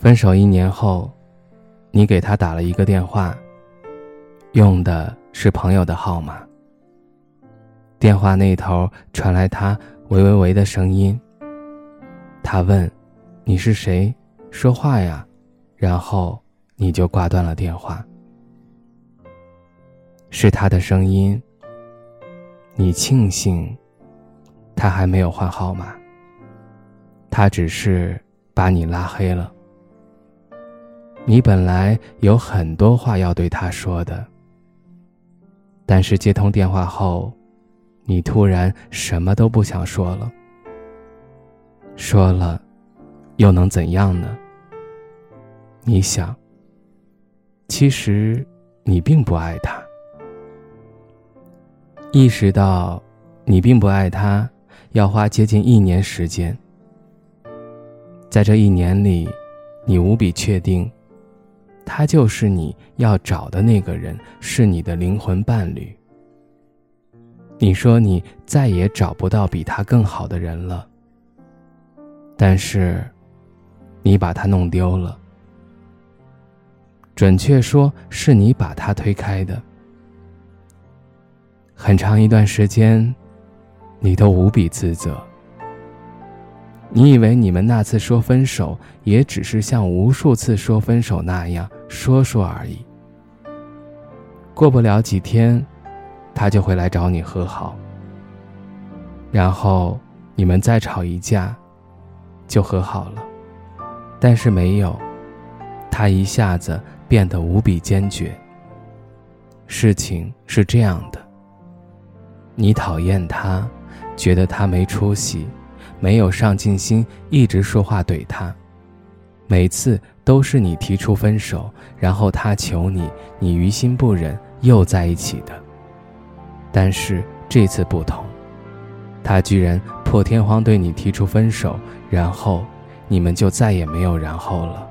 分手一年后，你给他打了一个电话，用的是朋友的号码。电话那头传来他喂喂喂的声音。他问：“你是谁？说话呀？”然后你就挂断了电话。是他的声音。你庆幸，他还没有换号码。他只是把你拉黑了。你本来有很多话要对他说的，但是接通电话后，你突然什么都不想说了。说了，又能怎样呢？你想，其实你并不爱他。意识到你并不爱他，要花接近一年时间。在这一年里，你无比确定。他就是你要找的那个人，是你的灵魂伴侣。你说你再也找不到比他更好的人了，但是，你把他弄丢了。准确说，是你把他推开的。很长一段时间，你都无比自责。你以为你们那次说分手，也只是像无数次说分手那样说说而已。过不了几天，他就会来找你和好。然后你们再吵一架，就和好了。但是没有，他一下子变得无比坚决。事情是这样的：你讨厌他，觉得他没出息。没有上进心，一直说话怼他，每次都是你提出分手，然后他求你，你于心不忍，又在一起的。但是这次不同，他居然破天荒对你提出分手，然后你们就再也没有然后了。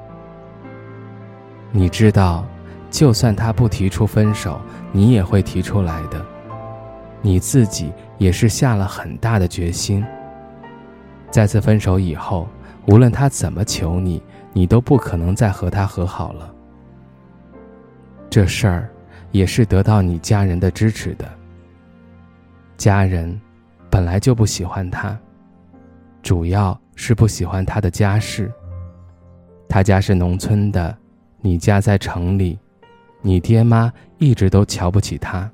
你知道，就算他不提出分手，你也会提出来的，你自己也是下了很大的决心。再次分手以后，无论他怎么求你，你都不可能再和他和好了。这事儿也是得到你家人的支持的。家人本来就不喜欢他，主要是不喜欢他的家世。他家是农村的，你家在城里，你爹妈一直都瞧不起他。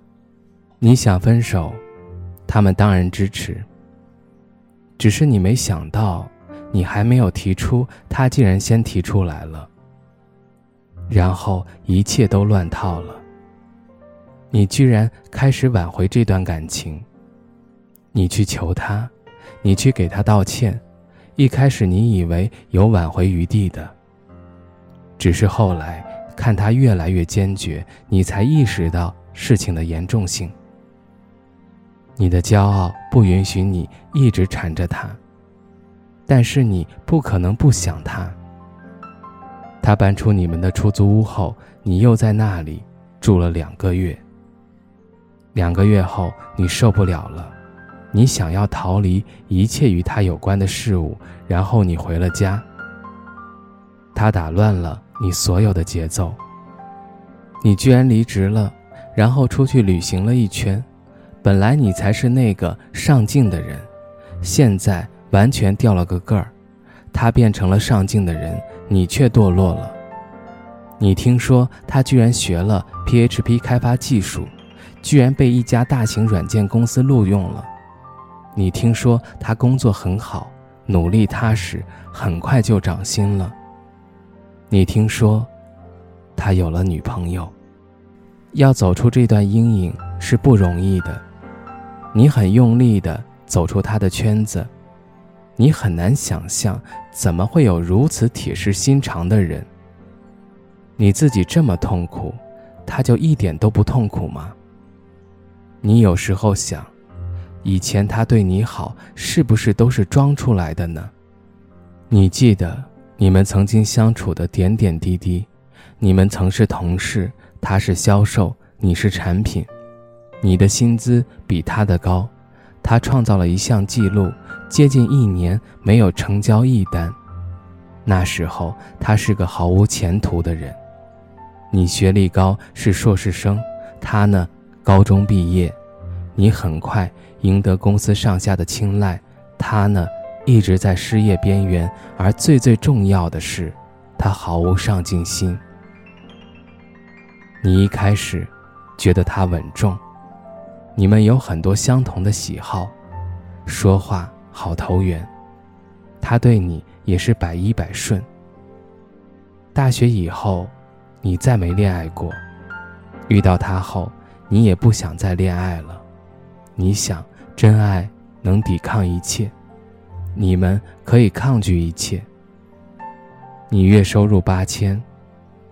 你想分手，他们当然支持。只是你没想到，你还没有提出，他竟然先提出来了。然后一切都乱套了。你居然开始挽回这段感情。你去求他，你去给他道歉。一开始你以为有挽回余地的，只是后来看他越来越坚决，你才意识到事情的严重性。你的骄傲不允许你一直缠着他，但是你不可能不想他。他搬出你们的出租屋后，你又在那里住了两个月。两个月后，你受不了了，你想要逃离一切与他有关的事物，然后你回了家。他打乱了你所有的节奏。你居然离职了，然后出去旅行了一圈。本来你才是那个上进的人，现在完全掉了个个儿。他变成了上进的人，你却堕落了。你听说他居然学了 PHP 开发技术，居然被一家大型软件公司录用了。你听说他工作很好，努力踏实，很快就涨薪了。你听说他有了女朋友。要走出这段阴影是不容易的。你很用力地走出他的圈子，你很难想象，怎么会有如此铁石心肠的人。你自己这么痛苦，他就一点都不痛苦吗？你有时候想，以前他对你好，是不是都是装出来的呢？你记得你们曾经相处的点点滴滴，你们曾是同事，他是销售，你是产品，你的薪资比他的高，他创造了一项记录，接近一年没有成交一单。那时候他是个毫无前途的人，你学历高是硕士生，他呢高中毕业，你很快赢得公司上下的青睐，他呢？一直在失业边缘，而最最重要的是，他毫无上进心。你一开始觉得他稳重，你们有很多相同的喜好，说话好投缘，他对你也是百依百顺。大学以后，你再没恋爱过，遇到他后，你也不想再恋爱了，你想真爱能抵抗一切。你们可以抗拒一切。你月收入八千，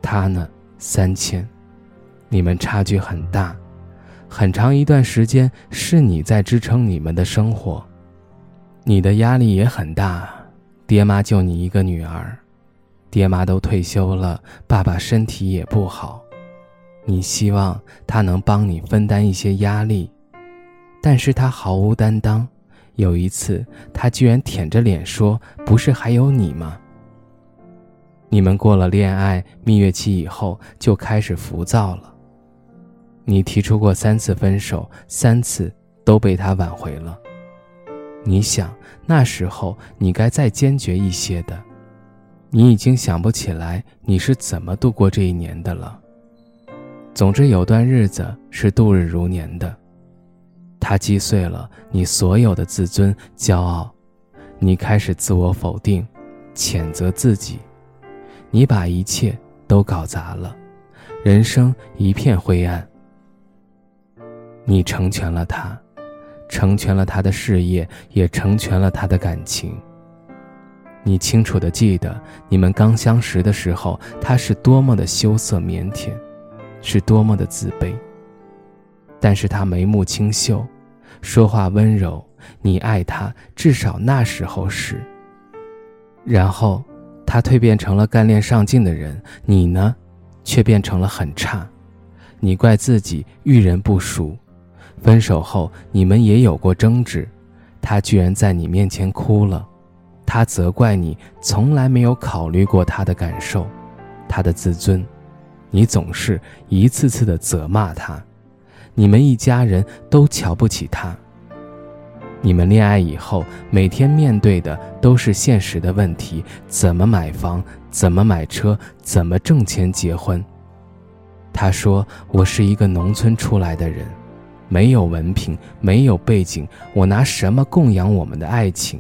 他呢三千，你们差距很大，很长一段时间是你在支撑你们的生活，你的压力也很大，爹妈就你一个女儿，爹妈都退休了，爸爸身体也不好，你希望他能帮你分担一些压力，但是他毫无担当。有一次，他居然舔着脸说：“不是还有你吗？”你们过了恋爱蜜月期以后，就开始浮躁了。你提出过三次分手，三次都被他挽回了。你想，那时候你该再坚决一些的。你已经想不起来你是怎么度过这一年的了。总之，有段日子是度日如年的。他击碎了你所有的自尊、骄傲，你开始自我否定、谴责自己，你把一切都搞砸了，人生一片灰暗。你成全了他，成全了他的事业，也成全了他的感情。你清楚的记得，你们刚相识的时候，他是多么的羞涩腼腆，是多么的自卑。但是他眉目清秀。说话温柔，你爱他，至少那时候是。然后，他蜕变成了干练上进的人，你呢，却变成了很差。你怪自己遇人不淑，分手后你们也有过争执，他居然在你面前哭了，他责怪你从来没有考虑过他的感受，他的自尊，你总是一次次的责骂他。你们一家人都瞧不起他。你们恋爱以后，每天面对的都是现实的问题：怎么买房，怎么买车，怎么挣钱结婚。他说：“我是一个农村出来的人，没有文凭，没有背景，我拿什么供养我们的爱情？”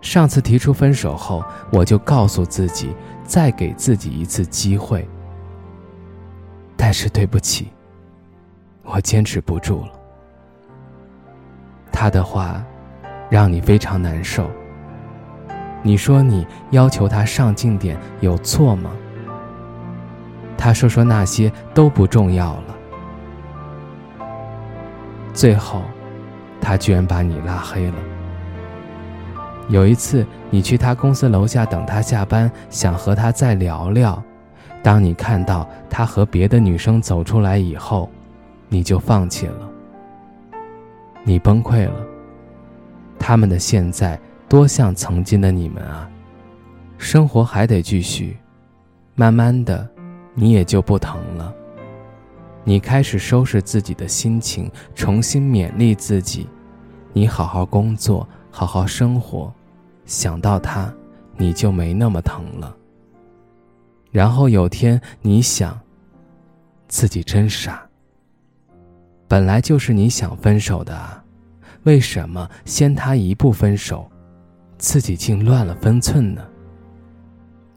上次提出分手后，我就告诉自己，再给自己一次机会。但是对不起。我坚持不住了。他的话，让你非常难受。你说你要求他上进点有错吗？他说说那些都不重要了。最后，他居然把你拉黑了。有一次，你去他公司楼下等他下班，想和他再聊聊。当你看到他和别的女生走出来以后，你就放弃了，你崩溃了。他们的现在多像曾经的你们啊！生活还得继续，慢慢的，你也就不疼了。你开始收拾自己的心情，重新勉励自己。你好好工作，好好生活，想到他，你就没那么疼了。然后有天你想，自己真傻。本来就是你想分手的啊，为什么先他一步分手，自己竟乱了分寸呢？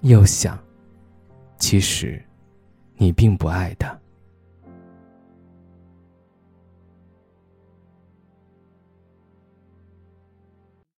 又想，其实，你并不爱他。